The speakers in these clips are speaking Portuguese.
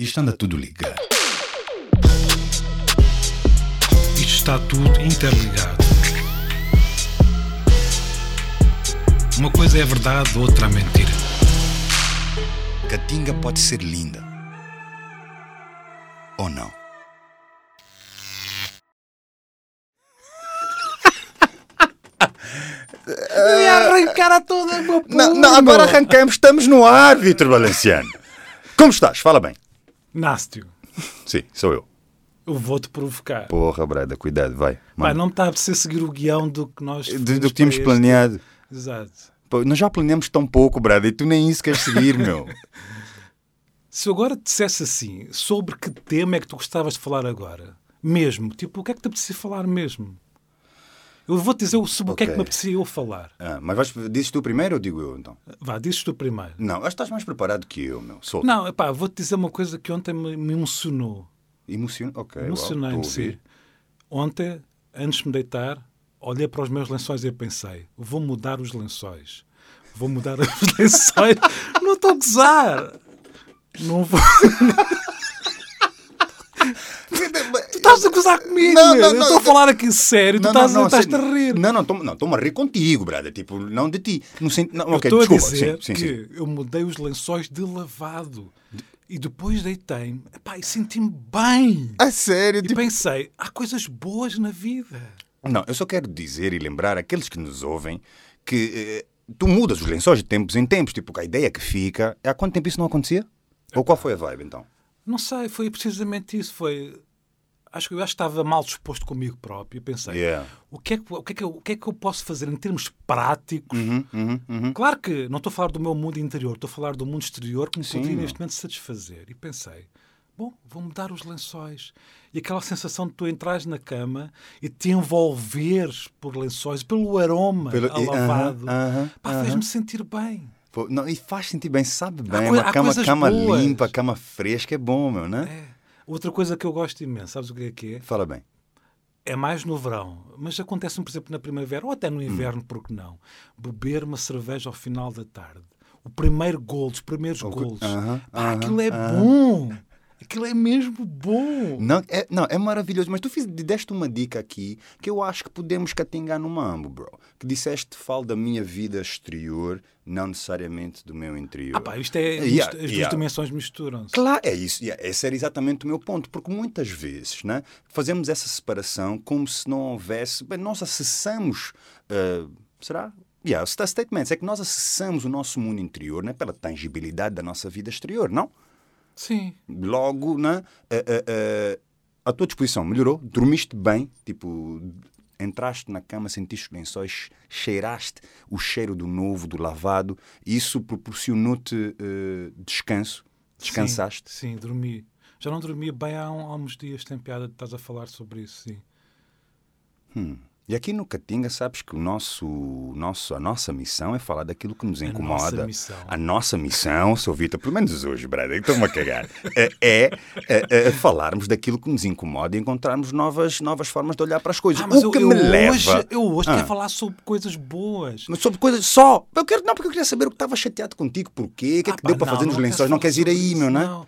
Isto anda tudo ligado. Isto está tudo interligado. Uma coisa é verdade, outra é mentira. Catinga pode ser linda. Ou não? Eu ia arrancar a toda meu Não, não, agora arrancamos, estamos no ar, Vitor Valenciano. Como estás? Fala bem. Nástio, Sim, sou eu. eu vou-te provocar. Porra, Brada, cuidado, vai. Pá, não me está a apetecer seguir o guião do que nós Do, do que tínhamos planeado. Exato. Pô, nós já planeamos tão pouco, Brada, e tu nem isso queres seguir, meu. Se eu agora te dissesse assim, sobre que tema é que tu gostavas de falar agora? Mesmo. Tipo, o que é que te apetecia falar mesmo? Eu vou-te dizer sobre o que é que me apetecia eu falar. Ah, mas vais, dizes tu primeiro ou digo eu, então? Vá, dizes tu primeiro. Não, acho que estás mais preparado que eu, meu. Solta. Não, pá, vou-te dizer uma coisa que ontem me, me emocionou. Emociono? Ok, Emocionei-me, sim. Ontem, antes de me deitar, olhei para os meus lençóis e pensei: vou mudar os lençóis. Vou mudar os lençóis. Não estou a gozar. Não vou. Tu estás a gozar comigo, Não, não, não, estou a falar aqui sério. Tu Não, estás, não, não, estás-te sei- a rir. Não, não, estou- não, estou-me a rir contigo, brother. Tipo, não de ti. No sentido, não, Eu ok, desculpa. a dizer sim, sim, que sim. eu mudei os lençóis de lavado. E depois deitei-me e senti-me bem. A sério? E Tipo... pensei, há coisas boas na vida. Não, eu só quero dizer e lembrar àqueles que nos ouvem que eh, tu mudas os lençóis de tempos em tempos. Tipo, a ideia que fica. Há quanto tempo isso não acontecia? Ou qual foi a vibe, então? Não sei, foi precisamente isso. Foi. Acho que eu acho que estava mal disposto comigo próprio. Pensei, Yeah. o, que é que, o, que é que eu, o que é que eu posso fazer em termos práticos? Uhum, uhum, uhum. Claro que não estou a falar do meu mundo interior, estou a falar do mundo exterior que me Sim, poderia meu. neste momento satisfazer. E pensei, bom, vou mudar os lençóis. E aquela sensação de tu entrares na cama e te envolveres por lençóis, pelo aroma Pelo- alavado, fez-me sentir bem. Pô, Não, e faz sentir bem, sabe bem. coi- uma há cama, cama boas. limpa, cama fresca é bom, meu, né? É. Outra coisa que eu gosto imenso, sabes o que é que é? Fala bem. É mais no verão, mas acontece-me, por exemplo, na primavera ou até no Hum. inverno, porque não? Beber uma cerveja ao final da tarde. O primeiro gol, os primeiros O que- golos. Aham, Pá, aham, aquilo é aham. bom. Aquilo é mesmo bom. Não é, não, é maravilhoso, mas tu fiz, deste uma dica aqui que eu acho que podemos catingar no mambo, bro. Que disseste, falo da minha vida exterior, não necessariamente do meu interior. Ah, pá, isto é, Yeah, isto- as duas yeah. dimensões misturam-se. Claro, é isso. yeah, Esse era exatamente o meu ponto. Porque muitas vezes né, fazemos essa separação como se não houvesse. Bem, nós acessamos. ah, será? Yeah, sta- statements. É que nós acessamos o nosso mundo interior né, pela tangibilidade da nossa vida exterior, não? Sim. Logo, né, ah, ah, ah, a tua disposição melhorou, dormiste bem, tipo. Entraste na cama, sentiste os lençóis, cheiraste o cheiro do novo, do lavado, e isso proporcionou-te ah, descanso, descansaste. Sim, sim, dormi. Já não dormia bem há, um- há uns dias, tem piada de estás a falar sobre isso, sim. E aqui no Catinga, sabes que o nosso, nosso, a nossa missão é falar daquilo que nos incomoda. nossa missão. A nossa missão, sou Vitor, pelo menos hoje, brother, estou-me a cagar, é, é, é, é falarmos daquilo que nos incomoda e encontrarmos novas, novas formas de olhar para as coisas. Ah, mas o eu, que eu me hoje, leva. eu hoje Ah. quero falar sobre coisas boas. Mas sobre coisas só. Eu quero, não, porque eu queria saber o que estava chateado contigo, porquê, o que é Ah, que pá, deu para não, fazer nos lençóis. Não queres ir aí, meu, não é? não.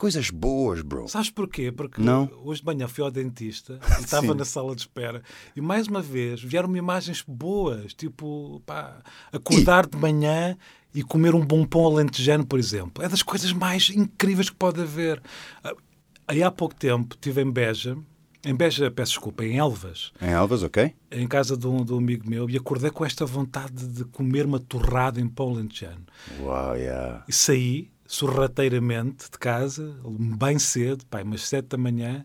Coisas boas, bro. Sabes porquê? Porque Não. hoje de manhã fui ao dentista e estava na sala de espera e mais uma vez vieram-me imagens boas, tipo pá, acordar de manhã e comer um bom pão alentejano, por exemplo. É das coisas mais incríveis que pode haver. Ah, Aí há pouco tempo estive em Beja, em Beja, peço desculpa, em Elvas, Em Elvas, ok? em casa de um, de um amigo meu e acordei com esta vontade de comer uma torrada em pão alentejano. Uau, yeah. E saí sorrateiramente de casa, bem cedo, pai, umas sete da manhã,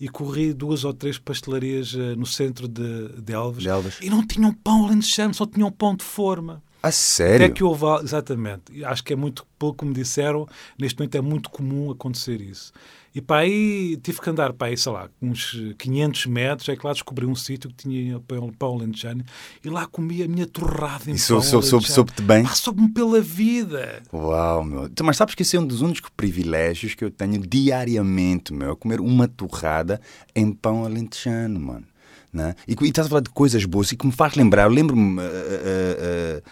e corri duas ou três pastelarias eh, no centro de, de Elvas, De Elvas. e não tinham pão alentejano, só tinham pão de forma. A Até sério? que houve, exatamente, acho que é muito, que me disseram, neste momento é muito comum acontecer isso. E para aí tive que andar para aí, sei lá, uns 500 metros, é que lá descobri um sítio que tinha pão, alentejano e lá comi a minha torrada em E pão soube- soube- soube-te bem? Pá, Soube-me pela vida. Uau, meu. Então, Mas sabes que esse é um dos únicos privilégios que eu tenho diariamente, meu. é Comer uma torrada em pão alentejano, mano. Né? E, e estás a falar de coisas boas e que me faz lembrar. Eu lembro-me. eh, eh, eh,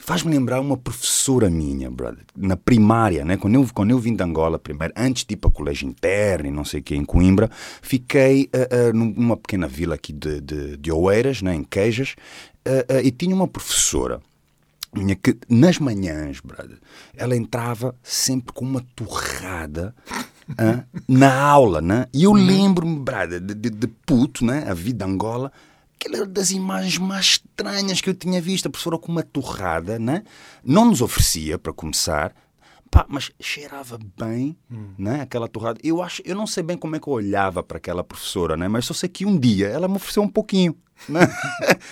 Faz-me lembrar uma professora minha, brother, na primária, né? Quando eu, quando eu vim de Angola primeiro, antes de ir para colégio interno e não sei o que, em Coimbra, fiquei uh, uh, numa pequena vila aqui de, de, de Oeiras, né? em Queijas, uh, e tinha uma professora minha que nas manhãs, brother, ela entrava sempre com uma torrada na aula, né? E eu uhum. lembro-me, brother, de, de, de puto, né? A vida de Angola, aquela era das imagens mais estranhas que eu tinha visto. A professora com uma torrada, né? não nos oferecia, para começar, pá, mas cheirava bem, hum. né? aquela torrada. Eu, acho, eu não sei bem como é que eu olhava para aquela professora, né? mas só sei que um dia ela me ofereceu um pouquinho.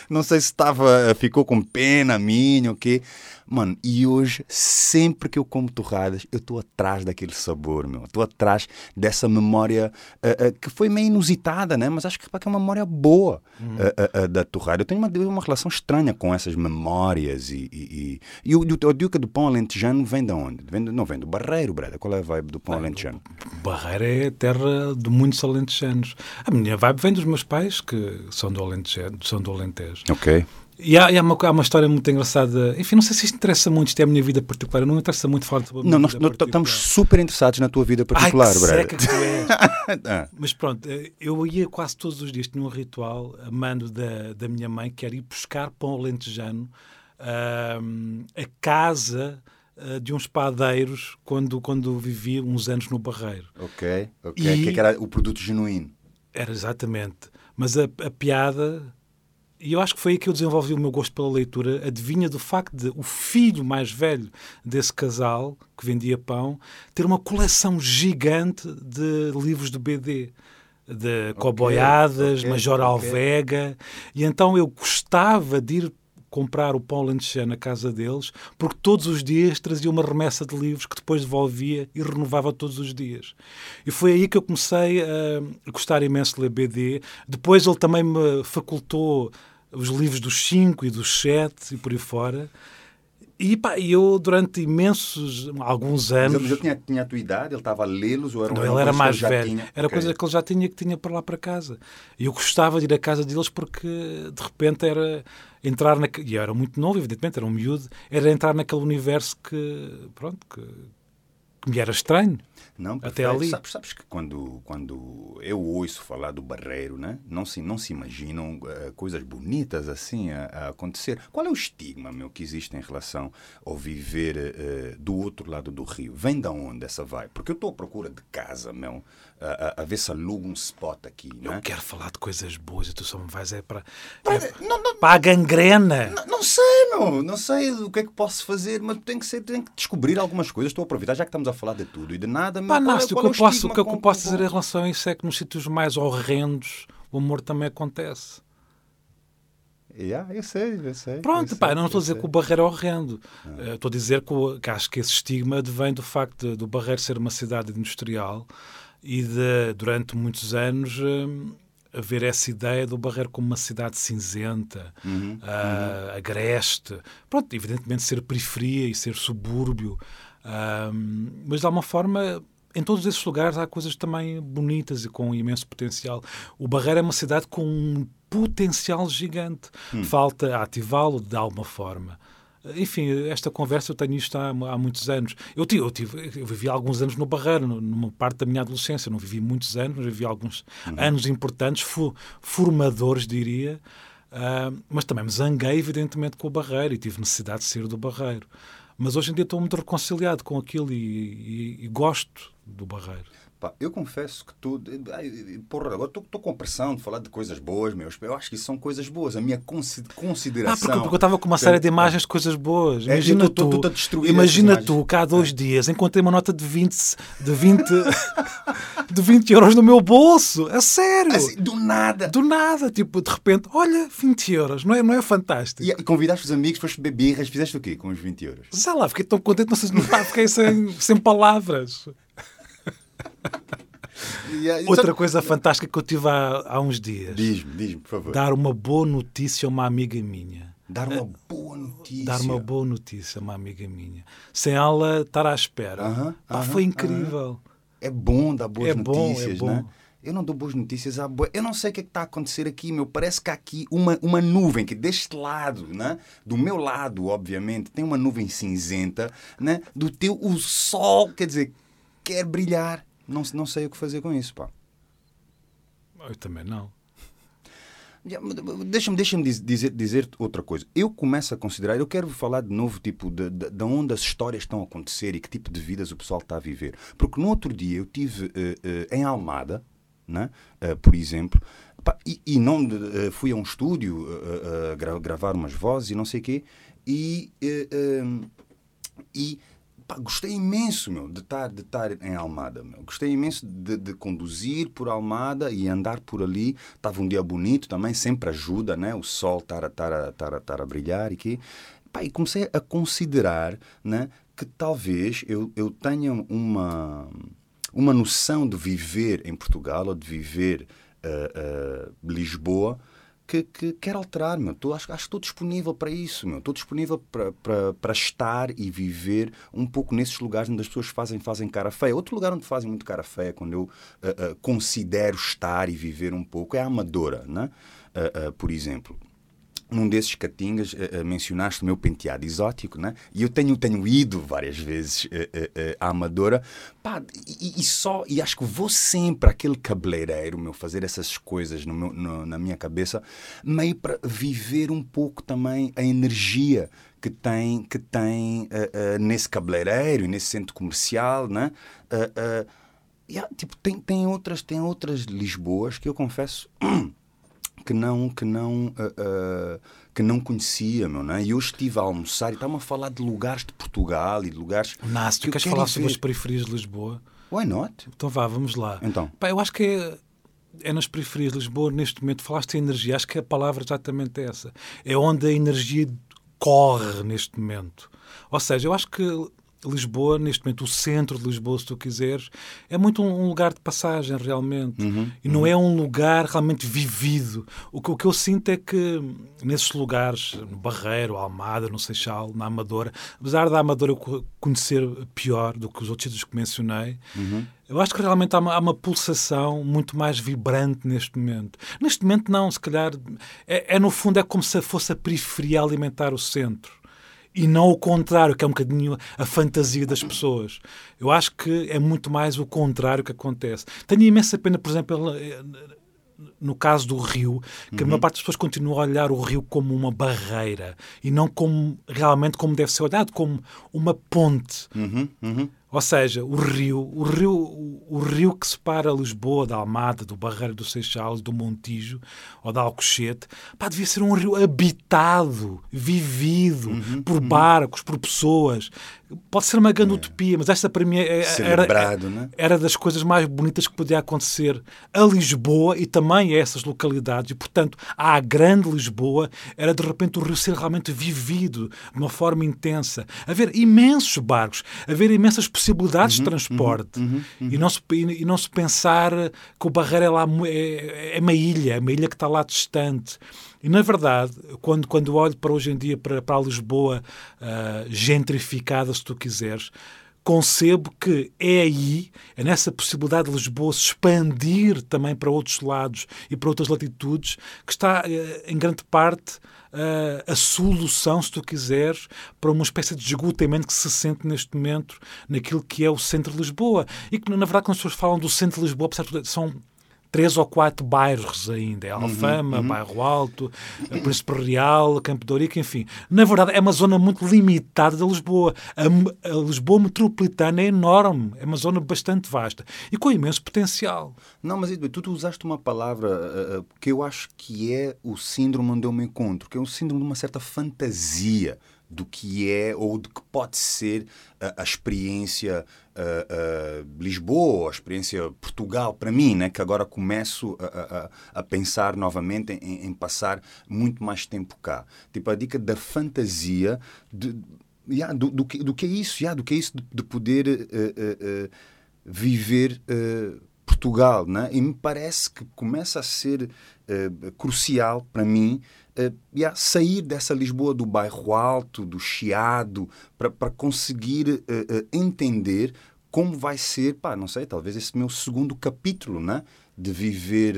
Não sei se estava, ficou com pena minha ou quê. Mano, e hoje, sempre que eu como torradas, eu estou atrás daquele sabor, meu. Estou atrás dessa memória uh, uh, que foi meio inusitada, né? Mas acho que, que é uma memória boa uh, da torrada. Eu tenho uma, uma relação estranha com essas memórias. E, e, e, e o, o, Duca do Pão Alentejano vem de onde? Vem de, não vem do Barreiro, brother. Qual é a vibe do Pão Alentejano? Barreiro é terra de muitos alentejanos. A minha vibe vem dos meus pais, que são do Alentejo. São do Alentejo. Ok. E há, e há, uma, há, uma, história muito engraçada. Enfim, não sei se isto interessa muito, isto é a minha vida particular. Não interessa muito falar a Não, nós, nós estamos super interessados na tua vida particular, Ai, que seca que tu és. ah. Mas pronto, eu ia quase todos os dias, tinha um ritual, amando da, da minha mãe, que era ir buscar pão alentejano uh, a casa uh, de uns padeiros quando, quando vivi uns anos no Barreiro. Ok, ok. E... É que era o produto genuíno. Era exatamente. Mas a, a piada e eu acho que foi aí que eu desenvolvi o meu gosto pela leitura. Adivinha do facto de o filho mais velho desse casal, que vendia pão, ter uma coleção gigante de livros de BD. De okay, Coboiadas, okay, Major okay. Alvega. E então eu gostava de ir comprar o pão lanchano na casa deles, porque todos os dias trazia uma remessa de livros que depois devolvia e renovava todos os dias. E foi aí que eu comecei a gostar imenso de ler BD. Depois ele também me facultou os livros dos 5 e dos 7 e por aí fora. E pá, eu durante imensos, alguns anos... Mas ele tinha, tinha a tua idade? Ele estava a lê-los? Ou era não, ele era mais velho. Tinha... Era okay. coisa que ele já tinha que tinha para lá para casa. E eu gostava de ir à casa deles porque de repente era entrar na... E eu era muito novo, evidentemente, era um miúdo. Era entrar naquele universo que, pronto, que, que me era estranho. Não, até ali. Sabes, sabes, que quando, quando eu ouço falar do Barreiro, né? não, se, não se imaginam uh, coisas bonitas assim a, a, acontecer. Qual é o estigma meu, que existe em relação ao viver uh, do outro lado do rio? Vem da onde essa vai? Porque eu estou à procura de casa, meu a, a, ver se aluga um spot aqui. Não é? quero falar de coisas boas e tu só me vais é para, é, não, não, para a gangrena. Não, não, sei, meu. Não sei o que é que posso fazer, mas tem que, ser, tem que descobrir algumas coisas. Estou a aproveitar, já que estamos a falar de tudo e de nada. Pá, não, é, o, que eu posso, o que eu posso dizer em relação a isso é que nos sítios mais horrendos o amor também acontece. Yeah, eu sei, eu sei. Pronto, eu pá, sei, não estou a dizer sei. que o Barreiro é horrendo. Ah. Estou a dizer que, que, acho que esse estigma vem do facto de, do Barreiro ser uma cidade industrial e de, durante muitos anos, hum, haver essa ideia do Barreiro como uma cidade cinzenta, uhum, uh, uhum. agreste. Pronto, evidentemente ser periferia e ser subúrbio, uh, mas de alguma forma em todos esses lugares há coisas também bonitas e com imenso potencial. O Barreiro é uma cidade com um potencial gigante. Hum. Falta ativá-lo de alguma forma. Enfim, esta conversa eu tenho isto há, há muitos anos. Eu, tive, eu, tive, eu vivi alguns anos no Barreiro, numa parte da minha adolescência. Não vivi muitos anos, mas vivi alguns uhum. anos importantes, formadores, diria. Uh, mas também me zanguei, evidentemente, com o Barreiro e tive necessidade de sair do Barreiro. Mas hoje em dia estou muito reconciliado com aquilo e, e, e gosto do Barreiro. Pá, eu confesso que tu. Porra, agora estou com pressão de falar de coisas boas, meus. Eu acho que isso são coisas boas. A minha consideração. Ah, porque, porque eu estava com uma série de imagens de coisas boas. É, imagina é, tu, tu, tu imagina tu, que há dois é. dias encontrei uma nota de 20, de 20, de 20 euros no meu bolso. A sério. Assim, do nada. Do nada. Tipo, de repente, olha, 20 euros. Não é, não é fantástico? E, convidaste os amigos, foste beber birras, fizeste o quê com os 20 euros? Sei lá, fiquei tão contente, não sei se fiquei sem, sem palavras. Outra coisa fantástica que eu tive há, há uns dias. Diz-me, diz-me, por favor. Dar uma boa notícia a uma amiga minha. Dar uma boa notícia. Dar uma boa notícia a uma amiga minha. Sem ela estar à espera. Uh -huh, Pá, uh -huh, foi incrível. Uh -huh. É bom dar boas é notícias, bom, é bom. Né? eu não dou boas notícias à boa. Eu não sei o que é que está a acontecer aqui, meu. Parece que há aqui uma, uma nuvem que deste lado, né? do meu lado, obviamente, tem uma nuvem cinzenta, né? do teu, o sol, quer dizer, quer brilhar. Não, não sei o que fazer com isso, pá. Eu também não. Deixa-me deixa dizer, dizer outra coisa. Eu começo a considerar, eu quero falar de novo, tipo, de, de, de, onde as histórias estão a acontecer e que tipo de vidas o pessoal está a viver. Porque no outro dia eu tive uh, uh, em Almada, né? Uh, por exemplo, pá, e, e, não fui a um estúdio gra gravar umas vozes e não sei o quê, e, e Pá, gostei imenso, meu, de estar, de estar em Almada, meu. Gostei imenso de, de, conduzir por Almada e andar por ali. Estava um dia bonito também, sempre ajuda, né? O sol estar a, estar a, estar a, estar a brilhar e que... Pá, e comecei a considerar, né? Que talvez eu, eu tenha uma, uma noção de viver em Portugal ou de viver uh, uh, Lisboa que, que quer alterar, meu. Tô, acho, que estou disponível para isso, meu. Estou disponível para, para, para estar e viver um pouco nesses lugares onde as pessoas fazem, fazem cara feia. Outro lugar onde fazem muito cara feia, quando eu uh, uh, considero estar e viver um pouco, é a Amadora, né? Uh, por exemplo num desses catingas uh, mencionaste o meu penteado exótico, né? E eu tenho, tenho ido várias vezes uh, uh, à Amadora, pá, e, e, só, e acho que vou sempre aquele cabeleireiro, meu, fazer essas coisas no meu, no, na minha cabeça, meio para viver um pouco também a energia que tem, que tem nesse cabeleireiro e nesse centro comercial, né? Yeah, tipo, tem, tem, outras, tem outras Lisboas que eu confesso que não que não uh, uh, que não conhecia, meu, não é? E eu estive a almoçar e estava a falar de lugares de Portugal e de lugares. Nasce, tu queres falar ver. sobre as periferias de Lisboa? Why not? Então vá, vamos lá. Então. Pá, eu acho que é, é nas periferias de Lisboa, neste momento, falaste em energia, acho que a palavra exatamente é essa. É onde a energia corre neste momento. Ou seja, eu acho que Lisboa, neste momento, o centro de Lisboa, se tu quiseres, é muito um lugar de passagem, realmente. Uhum, e não uhum. é um lugar realmente vivido. O que, o que eu sinto é que nesses lugares, no Barreiro, Almada, no Seixal, na Amadora, apesar da Amadora eu conhecer pior do que os outros sítios que mencionei, uhum. eu acho que realmente há uma, há uma, pulsação muito mais vibrante neste momento. Neste momento, não, se calhar, é, é no fundo, é como se fosse a periferia alimentar o centro e não o contrário, que é um bocadinho a fantasia das pessoas. Eu acho que é muito mais o contrário que acontece. Tenho imensa pena, por exemplo, no caso do rio, que uhum. a maior parte das pessoas continua a olhar o rio como uma barreira e não como realmente como deve ser olhado, como uma ponte. Uhum. Uhum. Ou seja, o rio, o rio, o rio que separa Lisboa da Almada, do Barreiro do Seixal, do Montijo ou da Alcochete, pá, devia ser um rio habitado, vivido uhum, por uhum. barcos, por pessoas. Pode ser uma grande é. utopia, mas esta para mim é, é, era, era, né? era das coisas mais bonitas que podia acontecer a Lisboa e também a essas localidades. E, portanto, à grande Lisboa era de repente o rio ser realmente vivido de uma forma intensa. Haver imensos barcos, haver imensas possibilidades uhum, de transporte uhum, uhum, uhum, e, não se, e, não se pensar que o Barreiro é, lá, é, é uma ilha, é uma ilha que está lá distante. E, na verdade, quando, quando olho para hoje em dia, para, para a Lisboa uh, gentrificada, se tu quiseres, concebo que é aí, é nessa possibilidade de Lisboa se expandir também para outros lados e para outras latitudes, que está, uh, em grande parte, a solução, se tu quiseres, para uma espécie de esgotamento que se sente neste momento naquilo que é o centro de Lisboa. E que, na verdade, quando as pessoas falam do centro de Lisboa, são três ou quatro bairros ainda. É Alfama, uhum, uhum. Bairro Alto, Príncipe Real, Campo de Ourique, enfim. Na verdade, é uma zona muito limitada de Lisboa. A, a, Lisboa metropolitana é enorme, é uma zona bastante vasta e com imenso potencial. Não, mas tu, tu usaste uma palavra uh, que eu acho que é o síndrome onde eu me encontro, que é um síndrome de uma certa fantasia do que é ou de que pode ser a, a experiência uh, uh, Lisboa, a experiência Portugal para mim, né, que agora começo a, a, a pensar novamente em, em, passar muito mais tempo cá. Tipo, a dica da fantasia de, yeah, do, do, que, do que é isso, yeah, do que é isso de, de poder uh, viver Portugal, né? E me parece que começa a ser crucial para mim uh, yeah, sair dessa Lisboa do bairro alto, do chiado, para conseguir uh, uh, entender como vai ser, pá, não sei, talvez esse meu segundo capítulo, né? de viver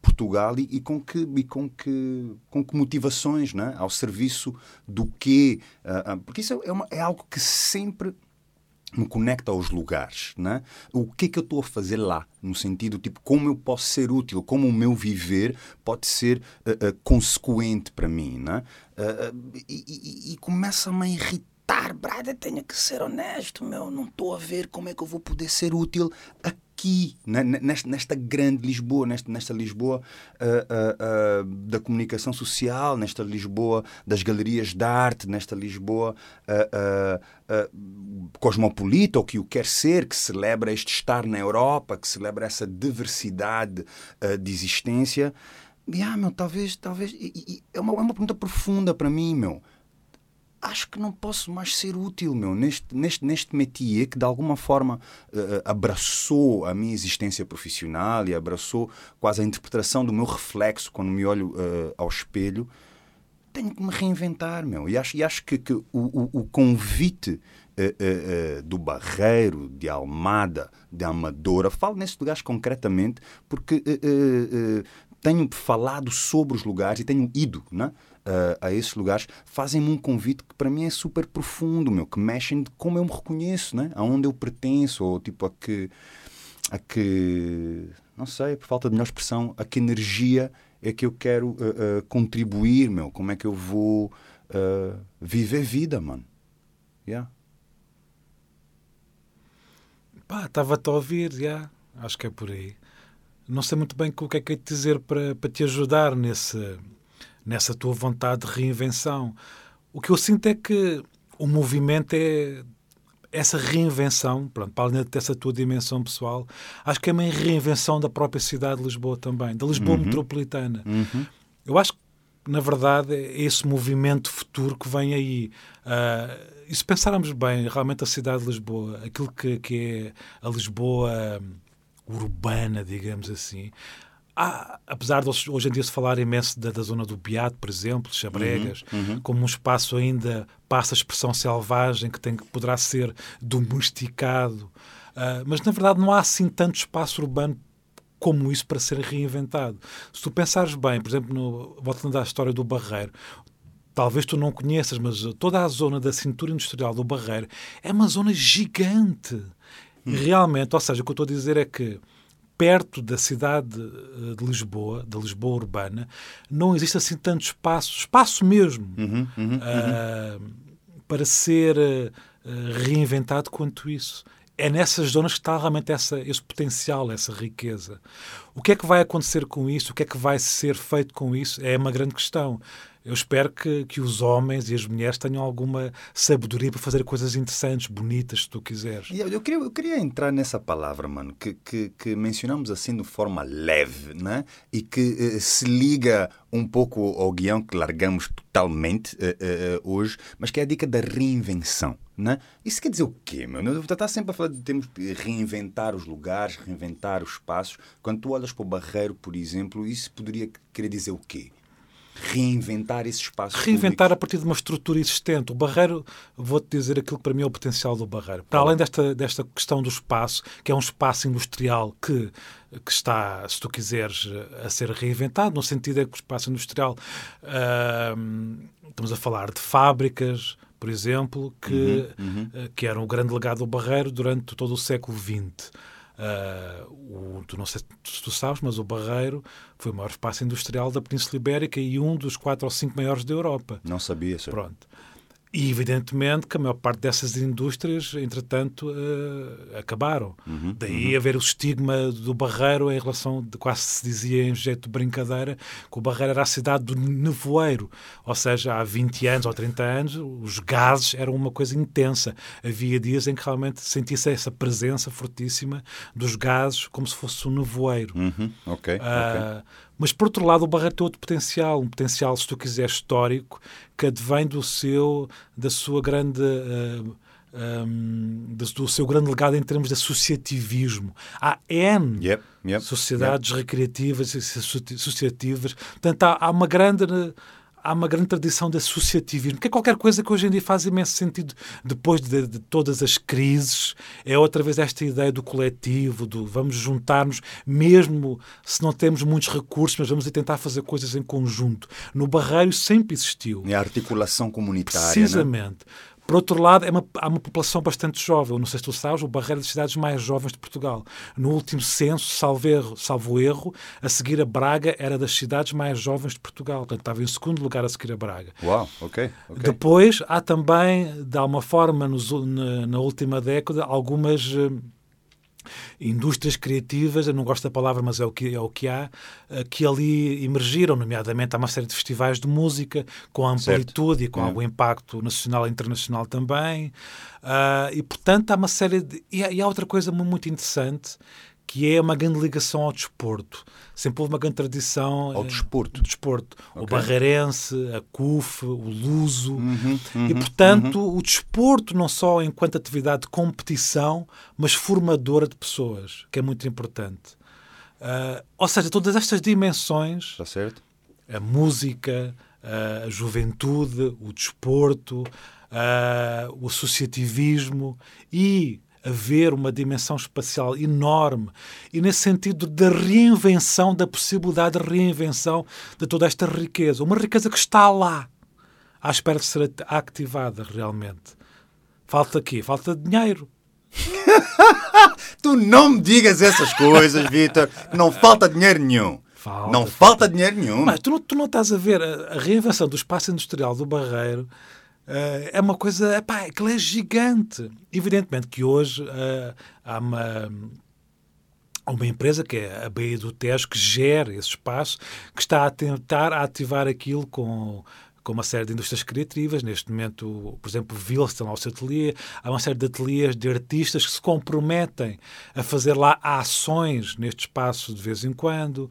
Portugal e, e, com que e com que com que motivações, né? Ao serviço do quê? Uh, porque isso é, uma, é algo que sempre me conecta aos lugares, né? O que é que eu estou a fazer lá, no sentido tipo como eu posso ser útil, como o meu viver pode ser uh, uh, consequente para mim, né? Uh, e, e, e começa-me a irritar, brada, tenho que ser honesto, meu, não estou a ver como é que eu vou poder ser útil aqui aqui, nesta, nesta grande Lisboa, nesta, nesta Lisboa da comunicação social, nesta Lisboa das galerias de arte, nesta Lisboa cosmopolita, ou que o quer ser, que celebra este estar na Europa, que celebra essa diversidade de existência. E, ah, meu, talvez, talvez, e, e, é, uma, é uma pergunta profunda para mim, meu acho que não posso mais ser útil, meu, neste, neste, neste métier que de alguma forma uh, abraçou a minha existência profissional e abraçou quase a interpretação do meu reflexo quando me olho uh, ao espelho. Tenho que me reinventar, meu. E acho, e acho que, que o, o, o convite uh, do Barreiro, de Almada, de Amadora, falo nesses lugares concretamente porque tenho falado sobre os lugares e tenho ido, né? uh, a esses lugares, fazem-me um convite que para mim é super profundo, meu, que mexem de como eu me reconheço, né? aonde eu pertenço, ou tipo a que, a que, não sei, por falta de melhor expressão, a que energia é que eu quero uh, uh, contribuir, meu, como é que eu vou viver vida, mano. Yeah. Pá, estava-te a ouvir, já. Acho que é por aí. Não sei muito bem o que é que é te dizer para, para te ajudar nesse, nessa tua vontade de reinvenção. O que eu sinto é que o movimento é essa reinvenção, pronto, para além dessa tua dimensão pessoal, acho que é uma reinvenção da própria cidade de Lisboa também, da Lisboa uhum. metropolitana. Uhum. Eu acho que, na verdade, é esse movimento futuro que vem aí. Uh, e se pensarmos bem, realmente a cidade de Lisboa, aquilo que, que é a Lisboa urbana, digamos assim, há, apesar de hoje em dia se falar imenso da, da zona do Beato, por exemplo, Chabregas, uhum, uhum. como um espaço ainda passa a expressão selvagem que, tem, que poderá ser domesticado, uh, mas na verdade não há assim tanto espaço urbano como isso para ser reinventado. Se tu pensares bem, por exemplo, no, voltando à história do Barreiro, talvez tu não conheças, mas toda a zona da cintura industrial do Barreiro é uma zona gigante. Hum. Realmente, ou seja, o que eu estou a dizer é que perto da cidade eh, de Lisboa, da Lisboa urbana, não existe assim tanto espaço, espaço mesmo, uhum, uhum, uh, para ser uh, reinventado quanto isso. É nessas zonas que está realmente essa, esse potencial, essa riqueza. O que é que vai acontecer com isso? O que é que vai ser feito com isso? É uma grande questão eu espero que, que os homens e as mulheres tenham alguma sabedoria para fazer coisas interessantes, bonitas, se tu quiseres. Eu, eu, queria, eu queria entrar nessa palavra, mano, que, que, que mencionamos assim de forma leve, né? E que eh, se liga um pouco ao guião que largamos totalmente eh, eh, hoje, mas que é a dica da reinvenção. Né? Isso quer dizer o quê, meu? Eu estar sempre a falar de termos de reinventar os lugares, reinventar os espaços. Quando tu olhas para o Barreiro, por exemplo, isso poderia querer dizer o quê? Reinventar esse espaço. Reinventar públicos. a partir de uma estrutura existente. O Barreiro, vou-te dizer aquilo que para mim é o potencial do Barreiro. Para além desta, desta questão do espaço, que é um espaço industrial que, que está, se tu quiseres, a ser reinventado, no sentido é que o espaço industrial, uh, estamos a falar de fábricas, por exemplo, que, uhum, uhum. que eram o grande legado do Barreiro durante todo o século XX. Uh, o, tu não sei se tu sabes, mas o Barreiro foi o maior espaço industrial da Península Ibérica e um dos quatro ou cinco maiores da Europa. Não sabia, senhor. Pronto. E evidentemente que a maior parte dessas indústrias, entretanto, uh, acabaram. Uhum, Daí uhum. haver o estigma do Barreiro em relação, de, quase se dizia em jeito de brincadeira, que o Barreiro era a cidade do nevoeiro. Ou seja, há 20 anos ou 30 anos, os gases eram uma coisa intensa. Havia dias em que realmente sentia-se essa presença fortíssima dos gases, como se fosse um nevoeiro. Uhum, ok. Uh, okay. Mas, por outro lado, o Barreiro tem outro potencial, um potencial, se tu quiseres, histórico, que advém do seu, da sua grande... Uh, eh, um, do seu grande legado em termos de associativismo. Há N yep, yep, sociedades yep. recreativas e associativas. Portanto, há, há, uma grande há uma grande tradição de associativismo, que é qualquer coisa que hoje em dia faz imenso sentido depois de, de, todas as crises. É outra vez esta ideia do coletivo, do vamos juntar-nos, mesmo se não temos muitos recursos, mas vamos tentar fazer coisas em conjunto. No Barreiro sempre existiu. É a articulação comunitária. Né? Precisamente. Né? Por outro lado, é uma, há uma população bastante jovem. Não sei se tu sabes, o Barreiro é das cidades mais jovens de Portugal. No último censo, salvo erro, salvo erro, a seguir a Braga era das cidades mais jovens de Portugal. Portanto, estava em segundo lugar a seguir a Braga. Uau, ok. okay. Depois, há também, de alguma forma, nos, na, na última década, algumas eh, indústrias criativas, eu não gosto da palavra, mas é o que, é o que há, eh, que ali emergiram, nomeadamente há uma série de festivais de música com amplitude certo. e com é. algum impacto nacional e internacional também. Uh, e, portanto, há uma série de... E há, e há outra coisa muito interessante, que é uma grande ligação ao desporto. Sempre houve uma grande tradição ao desporto. desporto. Okay. O barreirense, a CUF, o luso. Uhum, uhum, e, portanto, uhum. o desporto, não só enquanto atividade de competição, mas formadora de pessoas, que é muito importante. Uh, ou seja, todas estas dimensões. Está certo. A música, a juventude, o desporto, uh, o associativismo e haver uma dimensão espacial enorme e nesse sentido da reinvenção, da possibilidade de reinvenção de toda esta riqueza. Uma riqueza que está lá, à espera de ser ativada realmente. Falta aqui, falta dinheiro. tu não me digas essas coisas, Vitor. Não falta dinheiro nenhum. Falta, não falta dinheiro nenhum. Mas tu não, tu não estás a ver a, a reinvenção do espaço industrial do Barreiro é uma coisa, epá, aquilo é gigante. Evidentemente que hoje uh, há uma, uma empresa que é a Baía do Tejo que gera esse espaço, que está a tentar ativar aquilo com com uma série de indústrias criativas. Neste momento, por exemplo, lá o seu ateliê. Há uma série de ateliês de artistas que se comprometem a fazer lá ações neste espaço de vez em quando.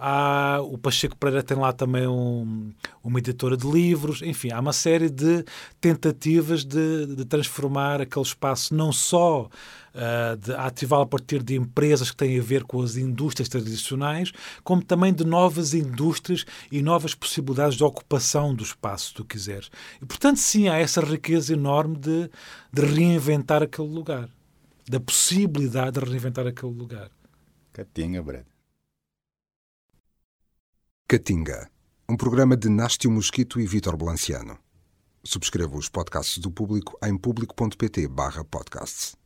Há, o Pacheco Pereira tem lá também um, uma editora de livros. Enfim, há uma série de tentativas de, de transformar aquele espaço não só uh, de ativá-lo a partir de empresas que têm a ver com as indústrias tradicionais, como também de novas indústrias e novas possibilidades de ocupação do espaço, se tu quiseres. E, portanto, sim, há essa riqueza enorme de, de reinventar aquele lugar. Da possibilidade de reinventar aquele lugar. Catinha, Brad. Catinga, um programa de Nástio Mosquito e Vítor Blanciano. Subscreva os podcasts do Público em público.pt/podcasts.